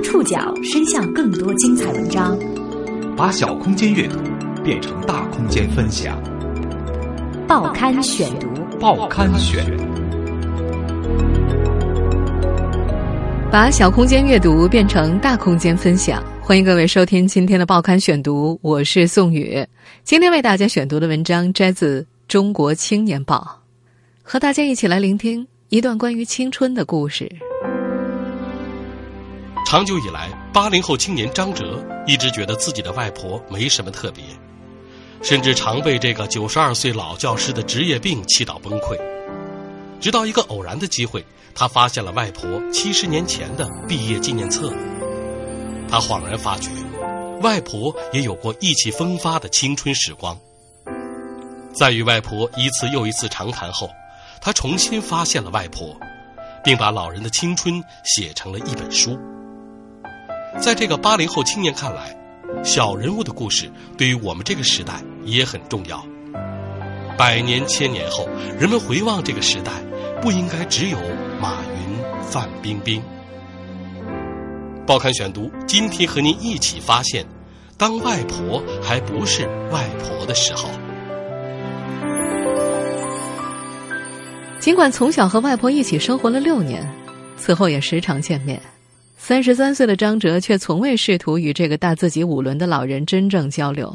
将触角伸向更多精彩文章，把小空间阅读变成大空间分享。报刊选读，报刊选，把小空间阅读变成大空间分享。欢迎各位收听今天的报刊选读，我是宋宇。今天为大家选读的文章摘自《中国青年报》，和大家一起来聆听一段关于青春的故事。长久以来，八零后青年张哲一直觉得自己的外婆没什么特别，甚至常被这个九十二岁老教师的职业病气到崩溃。直到一个偶然的机会，他发现了外婆七十年前的毕业纪念册。他恍然发觉，外婆也有过意气风发的青春时光。在与外婆一次又一次长谈后，他重新发现了外婆，并把老人的青春写成了一本书。在这个八零后青年看来，小人物的故事对于我们这个时代也很重要。百年千年后，人们回望这个时代，不应该只有马云、范冰冰。报刊选读，今天和您一起发现，当外婆还不是外婆的时候。尽管从小和外婆一起生活了六年，此后也时常见面。三十三岁的张哲却从未试图与这个大自己五轮的老人真正交流，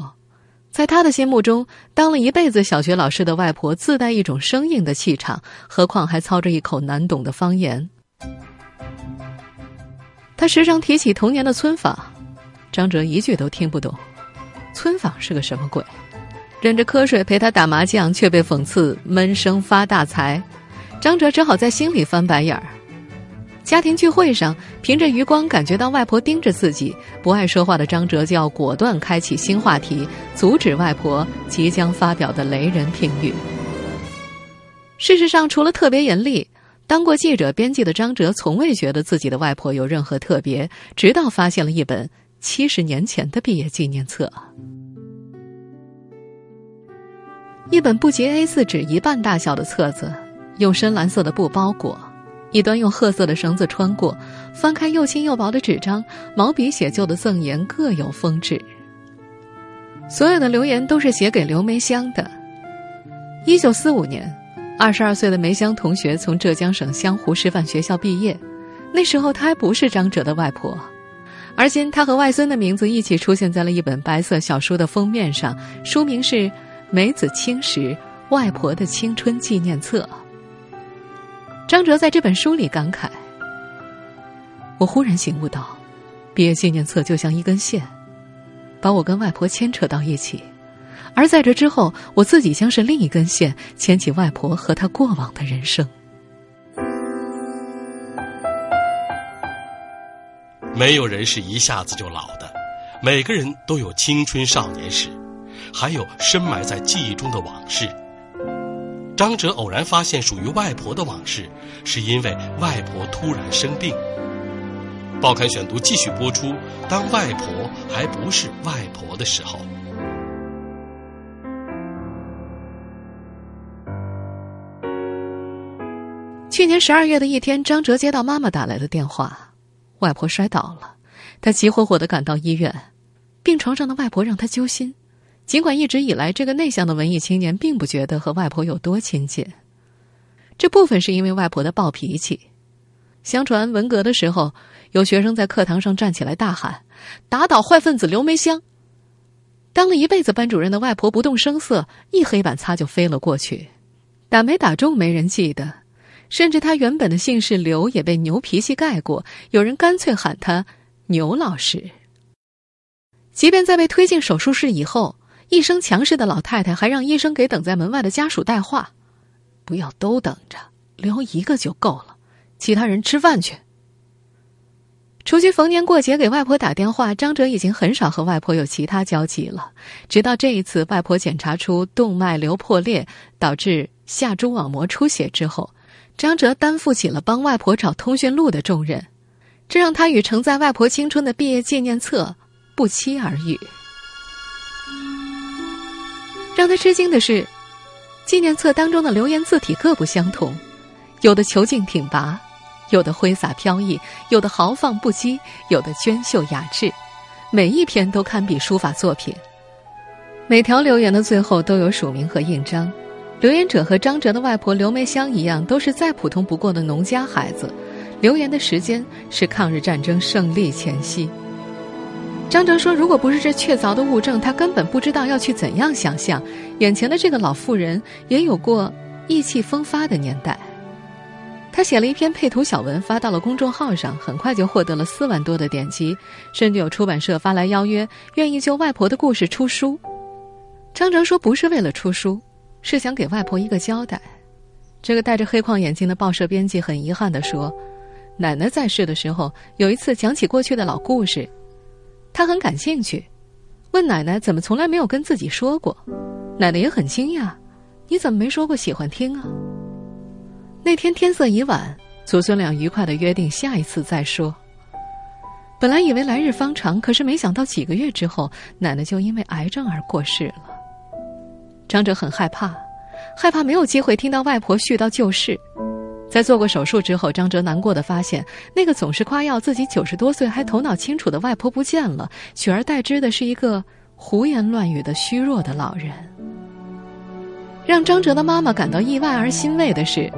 在他的心目中，当了一辈子小学老师的外婆自带一种生硬的气场，何况还操着一口难懂的方言。他时常提起童年的村坊，张哲一句都听不懂，村坊是个什么鬼？忍着瞌睡陪他打麻将，却被讽刺闷声发大财，张哲只好在心里翻白眼儿。家庭聚会上，凭着余光感觉到外婆盯着自己，不爱说话的张哲就要果断开启新话题，阻止外婆即将发表的雷人评语。事实上，除了特别严厉，当过记者、编辑的张哲从未觉得自己的外婆有任何特别，直到发现了一本七十年前的毕业纪念册，一本不及 A 四纸一半大小的册子，用深蓝色的布包裹。一端用褐色的绳子穿过，翻开又轻又薄的纸张，毛笔写就的赠言各有风致。所有的留言都是写给刘梅香的。一九四五年，二十二岁的梅香同学从浙江省湘湖师范学校毕业，那时候她还不是张哲的外婆，而今她和外孙的名字一起出现在了一本白色小书的封面上，书名是《梅子青时外婆的青春纪念册》。张哲在这本书里感慨：“我忽然醒悟到，毕业纪念册就像一根线，把我跟外婆牵扯到一起；而在这之后，我自己将是另一根线，牵起外婆和她过往的人生。”没有人是一下子就老的，每个人都有青春少年时，还有深埋在记忆中的往事。张哲偶然发现属于外婆的往事，是因为外婆突然生病。报刊选读继续播出。当外婆还不是外婆的时候，去年十二月的一天，张哲接到妈妈打来的电话，外婆摔倒了，他急火火的赶到医院，病床上的外婆让他揪心。尽管一直以来，这个内向的文艺青年并不觉得和外婆有多亲近，这部分是因为外婆的暴脾气。相传文革的时候，有学生在课堂上站起来大喊：“打倒坏分子刘梅香！”当了一辈子班主任的外婆不动声色，一黑板擦就飞了过去。打没打中没人记得，甚至他原本的姓氏刘也被牛脾气盖过，有人干脆喊他牛老师。即便在被推进手术室以后。一声强势的老太太还让医生给等在门外的家属带话：“不要都等着，留一个就够了，其他人吃饭去。”除去逢年过节给外婆打电话，张哲已经很少和外婆有其他交集了。直到这一次，外婆检查出动脉瘤破裂，导致下蛛网膜出血之后，张哲担负起了帮外婆找通讯录的重任，这让他与承载外婆青春的毕业纪念册不期而遇。让他吃惊的是，纪念册当中的留言字体各不相同，有的遒劲挺拔，有的挥洒飘逸，有的豪放不羁，有的娟秀雅致，每一篇都堪比书法作品。每条留言的最后都有署名和印章，留言者和张哲的外婆刘梅香一样，都是再普通不过的农家孩子。留言的时间是抗日战争胜利前夕。张哲说：“如果不是这确凿的物证，他根本不知道要去怎样想象，眼前的这个老妇人也有过意气风发的年代。”他写了一篇配图小文，发到了公众号上，很快就获得了四万多的点击，甚至有出版社发来邀约，愿意就外婆的故事出书。张哲说：“不是为了出书，是想给外婆一个交代。”这个戴着黑框眼镜的报社编辑很遗憾地说：“奶奶在世的时候，有一次讲起过去的老故事。”他很感兴趣，问奶奶怎么从来没有跟自己说过。奶奶也很惊讶：“你怎么没说过喜欢听啊？”那天天色已晚，祖孙俩愉快的约定下一次再说。本来以为来日方长，可是没想到几个月之后，奶奶就因为癌症而过世了。张哲很害怕，害怕没有机会听到外婆絮叨旧事。在做过手术之后，张哲难过的发现，那个总是夸耀自己九十多岁还头脑清楚的外婆不见了，取而代之的是一个胡言乱语的虚弱的老人。让张哲的妈妈感到意外而欣慰的是，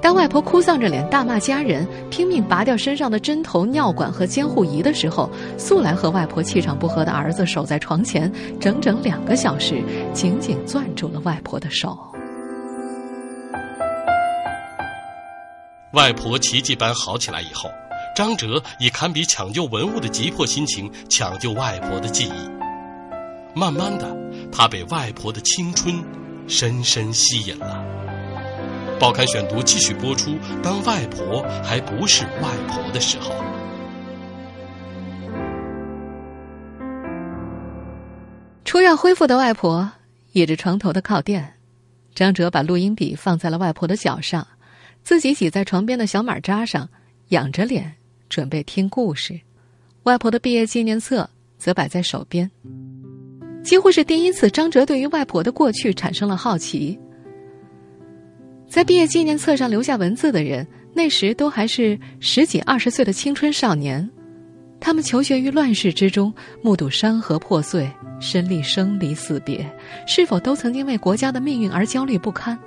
当外婆哭丧着脸大骂家人，拼命拔掉身上的针头、尿管和监护仪的时候，素来和外婆气场不合的儿子守在床前，整整两个小时，紧紧攥住了外婆的手。外婆奇迹般好起来以后，张哲以堪比抢救文物的急迫心情抢救外婆的记忆。慢慢的，他被外婆的青春深深吸引了。报刊选读继续播出。当外婆还不是外婆的时候，出院恢复的外婆倚着床头的靠垫，张哲把录音笔放在了外婆的脚上。自己挤在床边的小马扎上，仰着脸准备听故事。外婆的毕业纪念册则摆在手边。几乎是第一次，张哲对于外婆的过去产生了好奇。在毕业纪念册上留下文字的人，那时都还是十几二十岁的青春少年。他们求学于乱世之中，目睹山河破碎，身历生离死别，是否都曾经为国家的命运而焦虑不堪？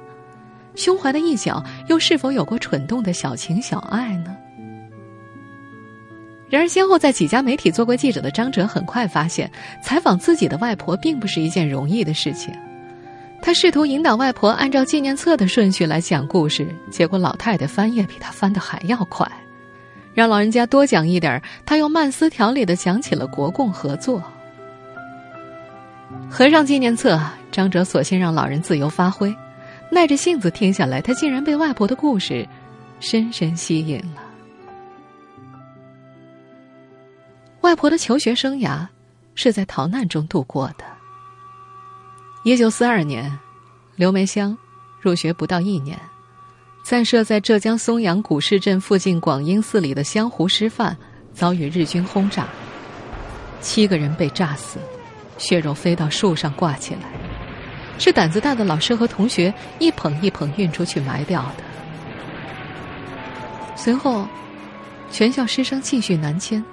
胸怀的一角，又是否有过蠢动的小情小爱呢？然而，先后在几家媒体做过记者的张哲，很快发现，采访自己的外婆并不是一件容易的事情。他试图引导外婆按照纪念册的顺序来讲故事，结果老太太翻页比他翻的还要快。让老人家多讲一点，他又慢丝条理的讲起了国共合作。合上纪念册，张哲索性让老人自由发挥。耐着性子听下来，他竟然被外婆的故事深深吸引了。外婆的求学生涯是在逃难中度过的。一九四二年，刘梅香入学不到一年，暂设在浙江松阳古市镇附近广英寺里的香湖师范遭遇日军轰炸，七个人被炸死，血肉飞到树上挂起来。是胆子大的老师和同学一捧一捧运出去埋掉的。随后，全校师生继续南迁，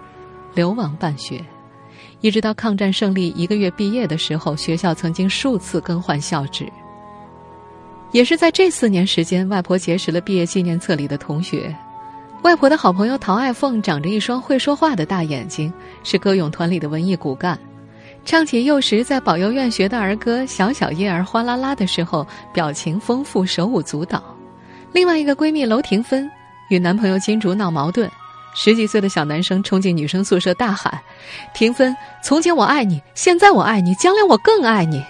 流亡办学，一直到抗战胜利一个月毕业的时候，学校曾经数次更换校址。也是在这四年时间，外婆结识了毕业纪念册里的同学。外婆的好朋友陶爱凤长着一双会说话的大眼睛，是歌咏团里的文艺骨干。唱起幼时在保佑院学的儿歌《小小叶儿哗啦啦》的时候，表情丰富，手舞足蹈。另外一个闺蜜娄婷芬与男朋友金竹闹矛盾，十几岁的小男生冲进女生宿舍大喊：“婷芬，从前我爱你，现在我爱你，将来我更爱你。”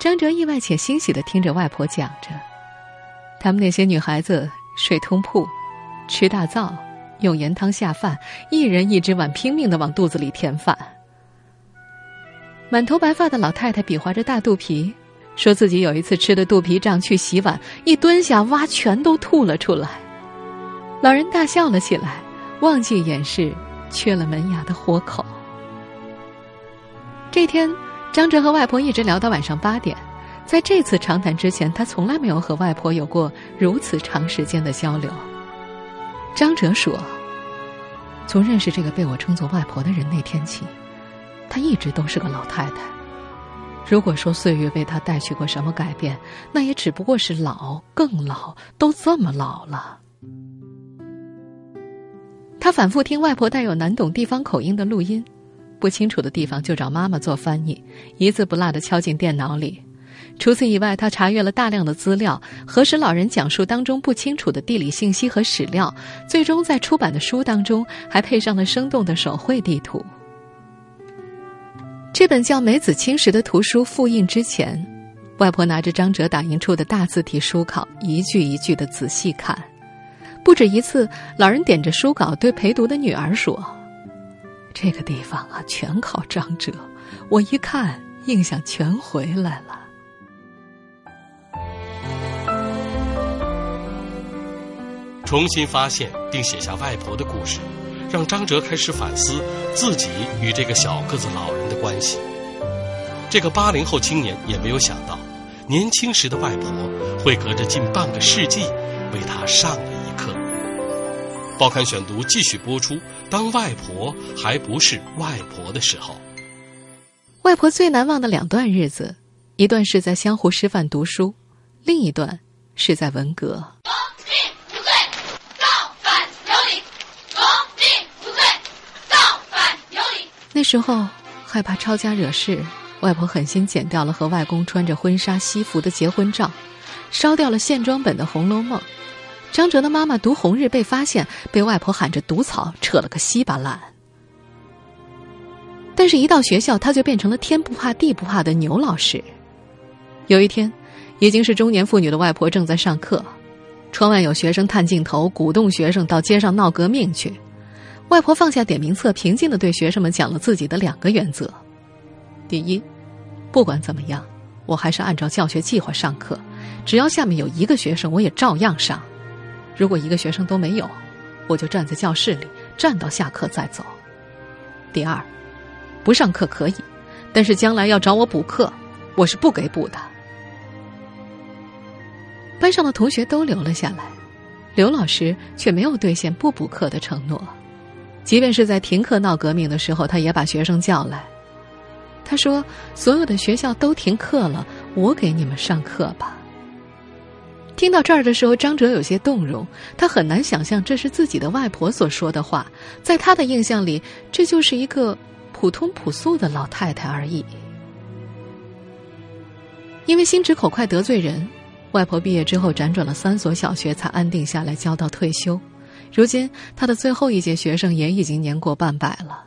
张哲意外且欣喜的听着外婆讲着，他们那些女孩子睡通铺，吃大灶，用盐汤下饭，一人一只碗，拼命的往肚子里填饭。满头白发的老太太比划着大肚皮，说自己有一次吃的肚皮胀，去洗碗一蹲下，哇，全都吐了出来。老人大笑了起来，忘记掩饰缺了门牙的豁口。这天，张哲和外婆一直聊到晚上八点。在这次长谈之前，他从来没有和外婆有过如此长时间的交流。张哲说：“从认识这个被我称作外婆的人那天起，她一直都是个老太太。如果说岁月为她带去过什么改变，那也只不过是老，更老，都这么老了。”他反复听外婆带有难懂地方口音的录音，不清楚的地方就找妈妈做翻译，一字不落的敲进电脑里。除此以外，他查阅了大量的资料，核实老人讲述当中不清楚的地理信息和史料，最终在出版的书当中还配上了生动的手绘地图。这本叫《梅子青石》的图书复印之前，外婆拿着张哲打印出的大字体书稿，一句一句的仔细看。不止一次，老人点着书稿对陪读的女儿说：“这个地方啊，全靠张哲，我一看，印象全回来了。”重新发现并写下外婆的故事，让张哲开始反思自己与这个小个子老人的关系。这个八零后青年也没有想到，年轻时的外婆会隔着近半个世纪为他上了一课。报刊选读继续播出。当外婆还不是外婆的时候，外婆最难忘的两段日子，一段是在湘湖师范读书，另一段是在文革。那时候害怕抄家惹事，外婆狠心剪掉了和外公穿着婚纱西服的结婚照，烧掉了线装本的《红楼梦》。张哲的妈妈读《红日》被发现，被外婆喊着毒草，扯了个稀巴烂。但是，一到学校，他就变成了天不怕地不怕的牛老师。有一天，已经是中年妇女的外婆正在上课，窗外有学生探镜头，鼓动学生到街上闹革命去。外婆放下点名册，平静的对学生们讲了自己的两个原则：第一，不管怎么样，我还是按照教学计划上课，只要下面有一个学生，我也照样上；如果一个学生都没有，我就站在教室里，站到下课再走。第二，不上课可以，但是将来要找我补课，我是不给补的。班上的同学都留了下来，刘老师却没有兑现不补课的承诺。即便是在停课闹革命的时候，他也把学生叫来。他说：“所有的学校都停课了，我给你们上课吧。”听到这儿的时候，张哲有些动容。他很难想象这是自己的外婆所说的话，在他的印象里，这就是一个普通朴素的老太太而已。因为心直口快得罪人，外婆毕业之后辗转了三所小学，才安定下来，教到退休。如今，他的最后一届学生也已经年过半百了。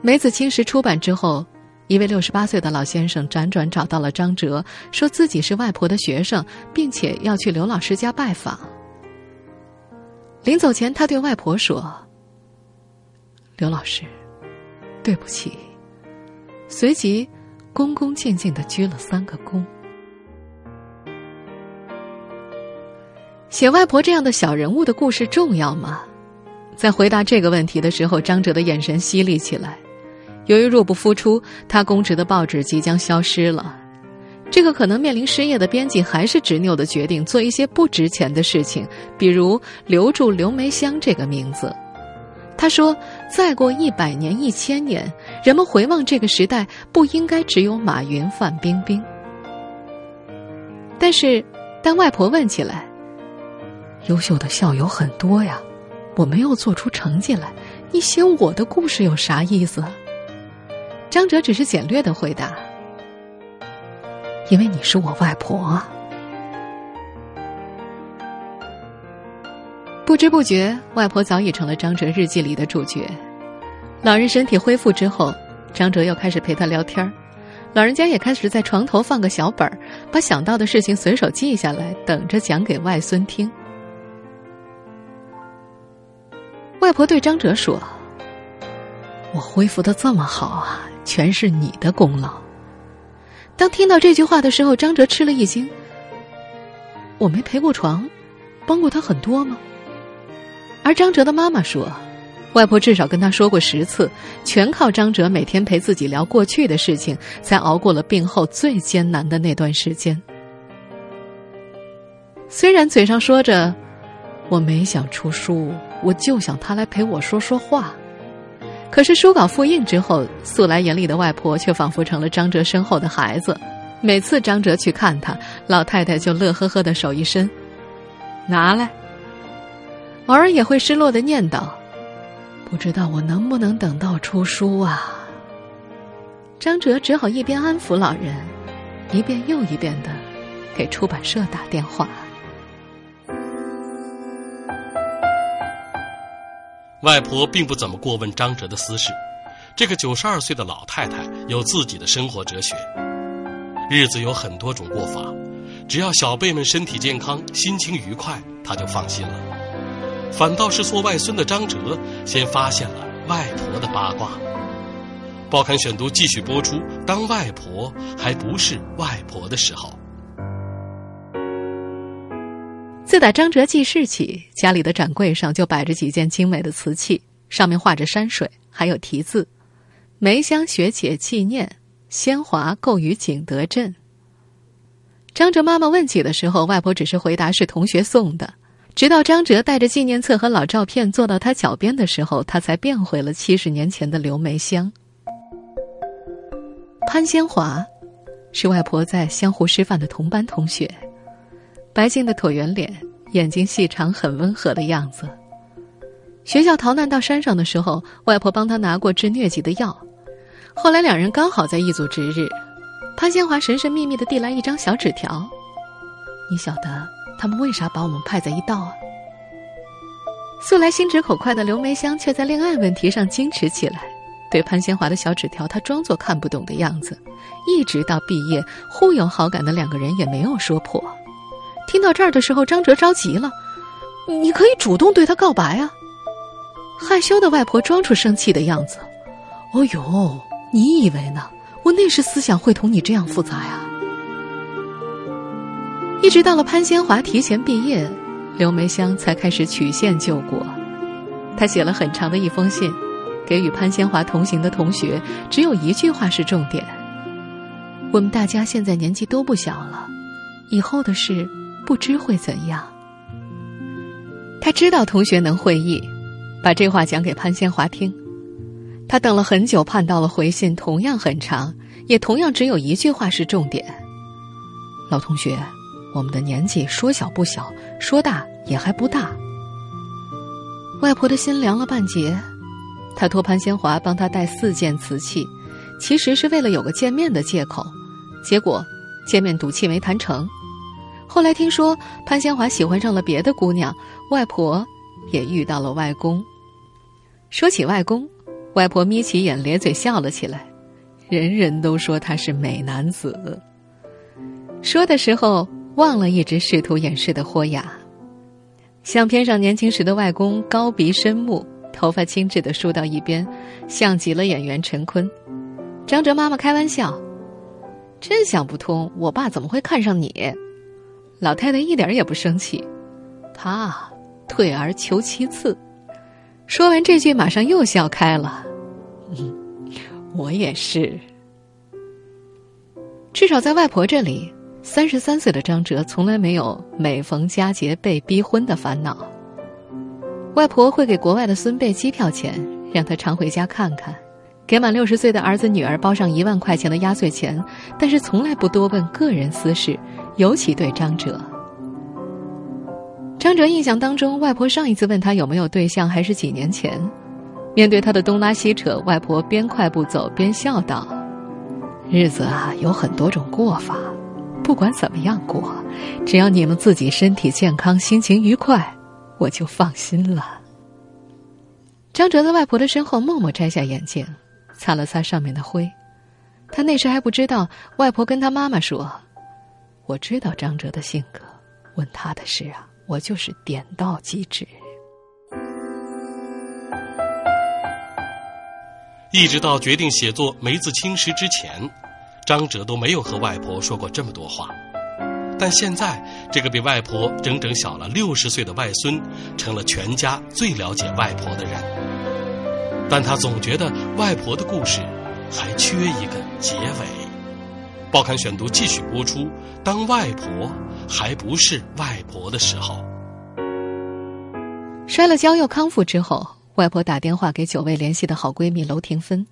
梅子青石出版之后，一位六十八岁的老先生辗转找到了张哲，说自己是外婆的学生，并且要去刘老师家拜访。临走前，他对外婆说：“刘老师，对不起。”随即，恭恭敬敬的鞠了三个躬。写外婆这样的小人物的故事重要吗？在回答这个问题的时候，张哲的眼神犀利起来。由于入不敷出，他公职的报纸即将消失了。这个可能面临失业的编辑还是执拗的决定做一些不值钱的事情，比如留住刘梅香这个名字。他说：“再过一百年、一千年，人们回望这个时代，不应该只有马云、范冰冰。”但是，当外婆问起来。优秀的校友很多呀，我没有做出成绩来，你写我的故事有啥意思？张哲只是简略的回答：“因为你是我外婆。”不知不觉，外婆早已成了张哲日记里的主角。老人身体恢复之后，张哲又开始陪他聊天老人家也开始在床头放个小本儿，把想到的事情随手记下来，等着讲给外孙听。外婆对张哲说：“我恢复的这么好啊，全是你的功劳。”当听到这句话的时候，张哲吃了一惊。我没陪过床，帮过他很多吗？而张哲的妈妈说：“外婆至少跟他说过十次，全靠张哲每天陪自己聊过去的事情，才熬过了病后最艰难的那段时间。”虽然嘴上说着。我没想出书，我就想他来陪我说说话。可是书稿复印之后，素来严厉的外婆却仿佛成了张哲身后的孩子。每次张哲去看他，老太太就乐呵呵的手一伸，拿来。偶尔也会失落的念叨：“不知道我能不能等到出书啊？”张哲只好一边安抚老人，一遍又一遍的给出版社打电话。外婆并不怎么过问张哲的私事，这个九十二岁的老太太有自己的生活哲学。日子有很多种过法，只要小辈们身体健康、心情愉快，她就放心了。反倒是做外孙的张哲，先发现了外婆的八卦。报刊选读继续播出。当外婆还不是外婆的时候。自打张哲记事起，家里的展柜上就摆着几件精美的瓷器，上面画着山水，还有题字：“梅香学姐纪念，仙华购于景德镇。”张哲妈妈问起的时候，外婆只是回答是同学送的。直到张哲带着纪念册和老照片坐到他脚边的时候，他才变回了七十年前的刘梅香。潘仙华，是外婆在湘湖师范的同班同学。白净的椭圆脸，眼睛细长，很温和的样子。学校逃难到山上的时候，外婆帮他拿过治疟疾的药。后来两人刚好在一组值日，潘先华神神秘秘的递来一张小纸条：“你晓得他们为啥把我们派在一道啊？”素来心直口快的刘梅香却在恋爱问题上矜持起来，对潘先华的小纸条，她装作看不懂的样子。一直到毕业，互有好感的两个人也没有说破。听到这儿的时候，张哲着急了：“你可以主动对他告白啊！”害羞的外婆装出生气的样子：“哦呦，你以为呢？我那时思想会同你这样复杂呀？”一直到了潘先华提前毕业，刘梅香才开始曲线救国。他写了很长的一封信，给与潘先华同行的同学，只有一句话是重点：“我们大家现在年纪都不小了，以后的事。”不知会怎样。他知道同学能会意，把这话讲给潘先华听。他等了很久，盼到了回信，同样很长，也同样只有一句话是重点。老同学，我们的年纪说小不小，说大也还不大。外婆的心凉了半截。他托潘先华帮他带四件瓷器，其实是为了有个见面的借口。结果见面赌气没谈成。后来听说潘先华喜欢上了别的姑娘，外婆也遇到了外公。说起外公，外婆眯起眼咧嘴笑了起来。人人都说他是美男子。说的时候忘了一直试图掩饰的豁牙。相片上年轻时的外公高鼻深目，头发轻致的梳到一边，像极了演员陈坤。张哲妈妈开玩笑：“真想不通，我爸怎么会看上你？”老太太一点也不生气，她退而求其次。说完这句，马上又笑开了。嗯 我也是。至少在外婆这里，三十三岁的张哲从来没有每逢佳节被逼婚的烦恼。外婆会给国外的孙辈机票钱，让他常回家看看；给满六十岁的儿子女儿包上一万块钱的压岁钱，但是从来不多问个人私事。尤其对张哲，张哲印象当中，外婆上一次问他有没有对象还是几年前。面对他的东拉西扯，外婆边快步走边笑道：“日子啊，有很多种过法，不管怎么样过，只要你们自己身体健康、心情愉快，我就放心了。”张哲在外婆的身后默默摘下眼镜，擦了擦上面的灰。他那时还不知道，外婆跟他妈妈说。我知道张哲的性格，问他的事啊，我就是点到即止。一直到决定写作《梅子青石》之前，张哲都没有和外婆说过这么多话。但现在，这个比外婆整整小了六十岁的外孙，成了全家最了解外婆的人。但他总觉得外婆的故事还缺一个结尾。报刊选读继续播出。当外婆还不是外婆的时候。摔了跤又康复之后，外婆打电话给久未联系的好闺蜜娄婷芬，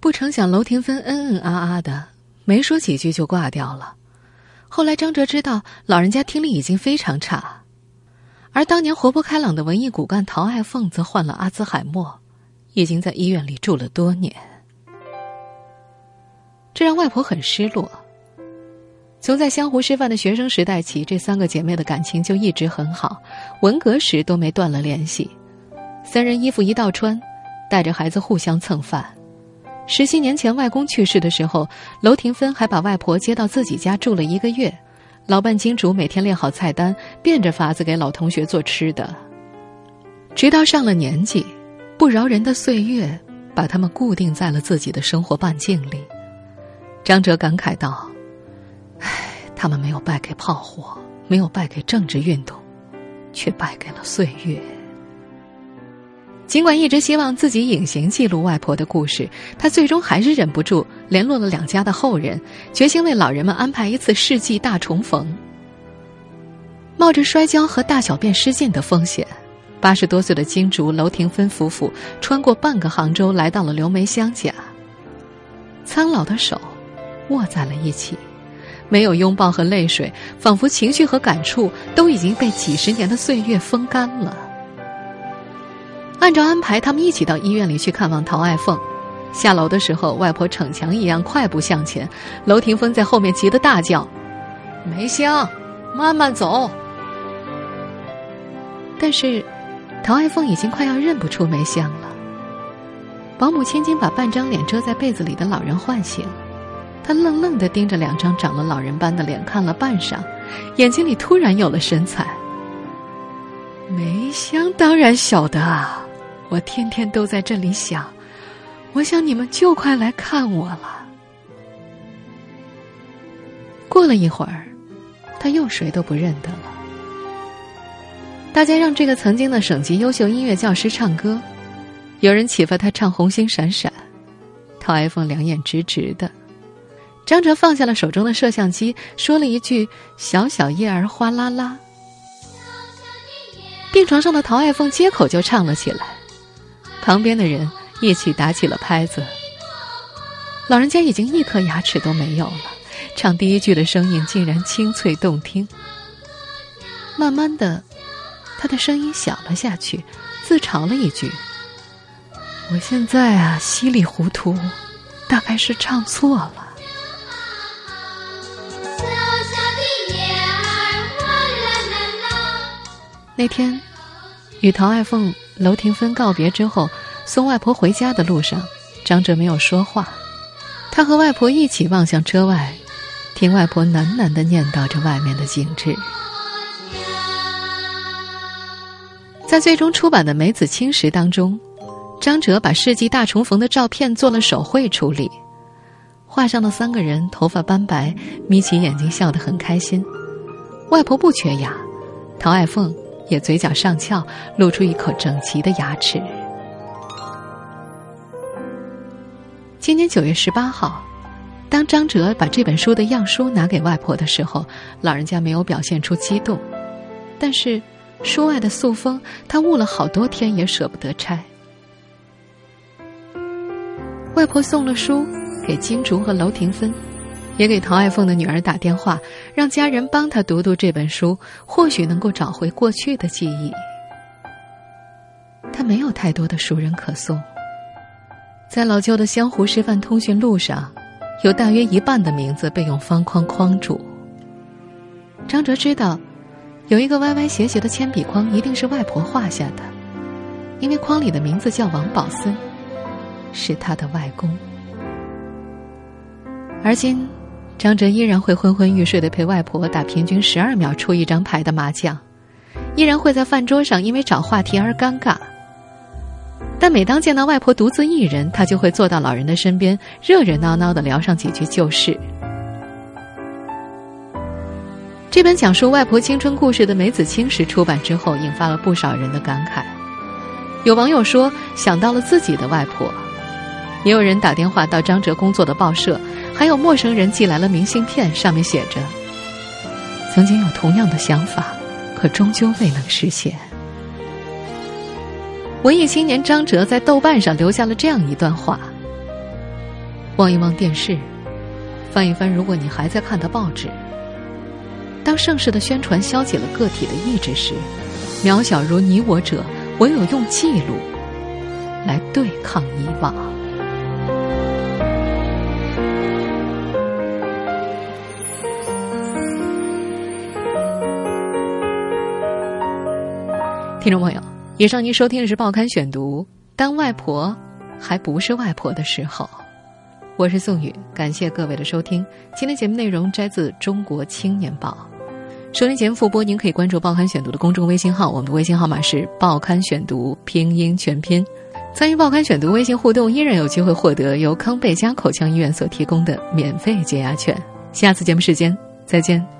不成想娄婷芬嗯嗯啊啊的，没说几句就挂掉了。后来张哲知道，老人家听力已经非常差，而当年活泼开朗的文艺骨干陶爱凤则患了阿兹海默，已经在医院里住了多年。这让外婆很失落。从在湘湖师范的学生时代起，这三个姐妹的感情就一直很好，文革时都没断了联系。三人衣服一道穿，带着孩子互相蹭饭。十七年前外公去世的时候，娄廷芬还把外婆接到自己家住了一个月，老伴金主每天列好菜单，变着法子给老同学做吃的。直到上了年纪，不饶人的岁月把他们固定在了自己的生活半径里。张哲感慨道：“唉，他们没有败给炮火，没有败给政治运动，却败给了岁月。”尽管一直希望自己隐形记录外婆的故事，他最终还是忍不住联络了两家的后人，决心为老人们安排一次世纪大重逢。冒着摔跤和大小便失禁的风险，八十多岁的金竹娄廷芬夫妇穿过半个杭州，来到了刘梅香家。苍老的手。握在了一起，没有拥抱和泪水，仿佛情绪和感触都已经被几十年的岁月风干了。按照安排，他们一起到医院里去看望陶爱凤。下楼的时候，外婆逞强一样快步向前，娄霆锋在后面急得大叫：“梅香，慢慢走。”但是，陶爱凤已经快要认不出梅香了。保姆千金把半张脸遮在被子里的老人唤醒。他愣愣的盯着两张长了老人般的脸看了半晌，眼睛里突然有了神采。梅香当然晓得啊，我天天都在这里想，我想你们就快来看我了。过了一会儿，他又谁都不认得了。大家让这个曾经的省级优秀音乐教师唱歌，有人启发他唱《红星闪闪》，陶爱凤两眼直直的。张哲放下了手中的摄像机，说了一句：“小小叶儿哗啦啦。”病床上的陶爱凤接口就唱了起来，旁边的人一起打起了拍子。老人家已经一颗牙齿都没有了，唱第一句的声音竟然清脆动听。慢慢的，他的声音小了下去，自嘲了一句：“我现在啊，稀里糊涂，大概是唱错了。”那天，与陶爱凤、娄廷芬告别之后，送外婆回家的路上，张哲没有说话。他和外婆一起望向车外，听外婆喃喃的念叨着外面的景致。在最终出版的《梅子青石》当中，张哲把世纪大重逢的照片做了手绘处理，画上的三个人头发斑白，眯起眼睛笑得很开心。外婆不缺牙，陶爱凤。也嘴角上翘，露出一口整齐的牙齿。今年九月十八号，当张哲把这本书的样书拿给外婆的时候，老人家没有表现出激动，但是书外的塑封，他捂了好多天也舍不得拆。外婆送了书给金竹和娄廷芬。也给陶爱凤的女儿打电话，让家人帮她读读这本书，或许能够找回过去的记忆。他没有太多的熟人可送，在老旧的湘湖师范通讯录上，有大约一半的名字被用方框框住。张哲知道，有一个歪歪斜斜的铅笔框一定是外婆画下的，因为框里的名字叫王宝森，是他的外公。而今。张哲依然会昏昏欲睡的陪外婆打平均十二秒出一张牌的麻将，依然会在饭桌上因为找话题而尴尬。但每当见到外婆独自一人，他就会坐到老人的身边，热热闹闹的聊上几句旧事。这本讲述外婆青春故事的《梅子青时》出版之后，引发了不少人的感慨。有网友说想到了自己的外婆，也有人打电话到张哲工作的报社。还有陌生人寄来了明信片，上面写着：“曾经有同样的想法，可终究未能实现。”文艺青年张哲在豆瓣上留下了这样一段话：望一望电视，翻一翻如果你还在看的报纸。当盛世的宣传消解了个体的意志时，渺小如你我者，唯有用记录来对抗遗忘。听众朋友，以上您收听的是《报刊选读》。当外婆还不是外婆的时候，我是宋宇，感谢各位的收听。今天节目内容摘自《中国青年报》。收听节目复播，您可以关注《报刊选读》的公众微信号，我们的微信号码是《报刊选读》拼音全拼。参与《报刊选读》微信互动，依然有机会获得由康贝佳口腔医院所提供的免费解压券。下次节目时间再见。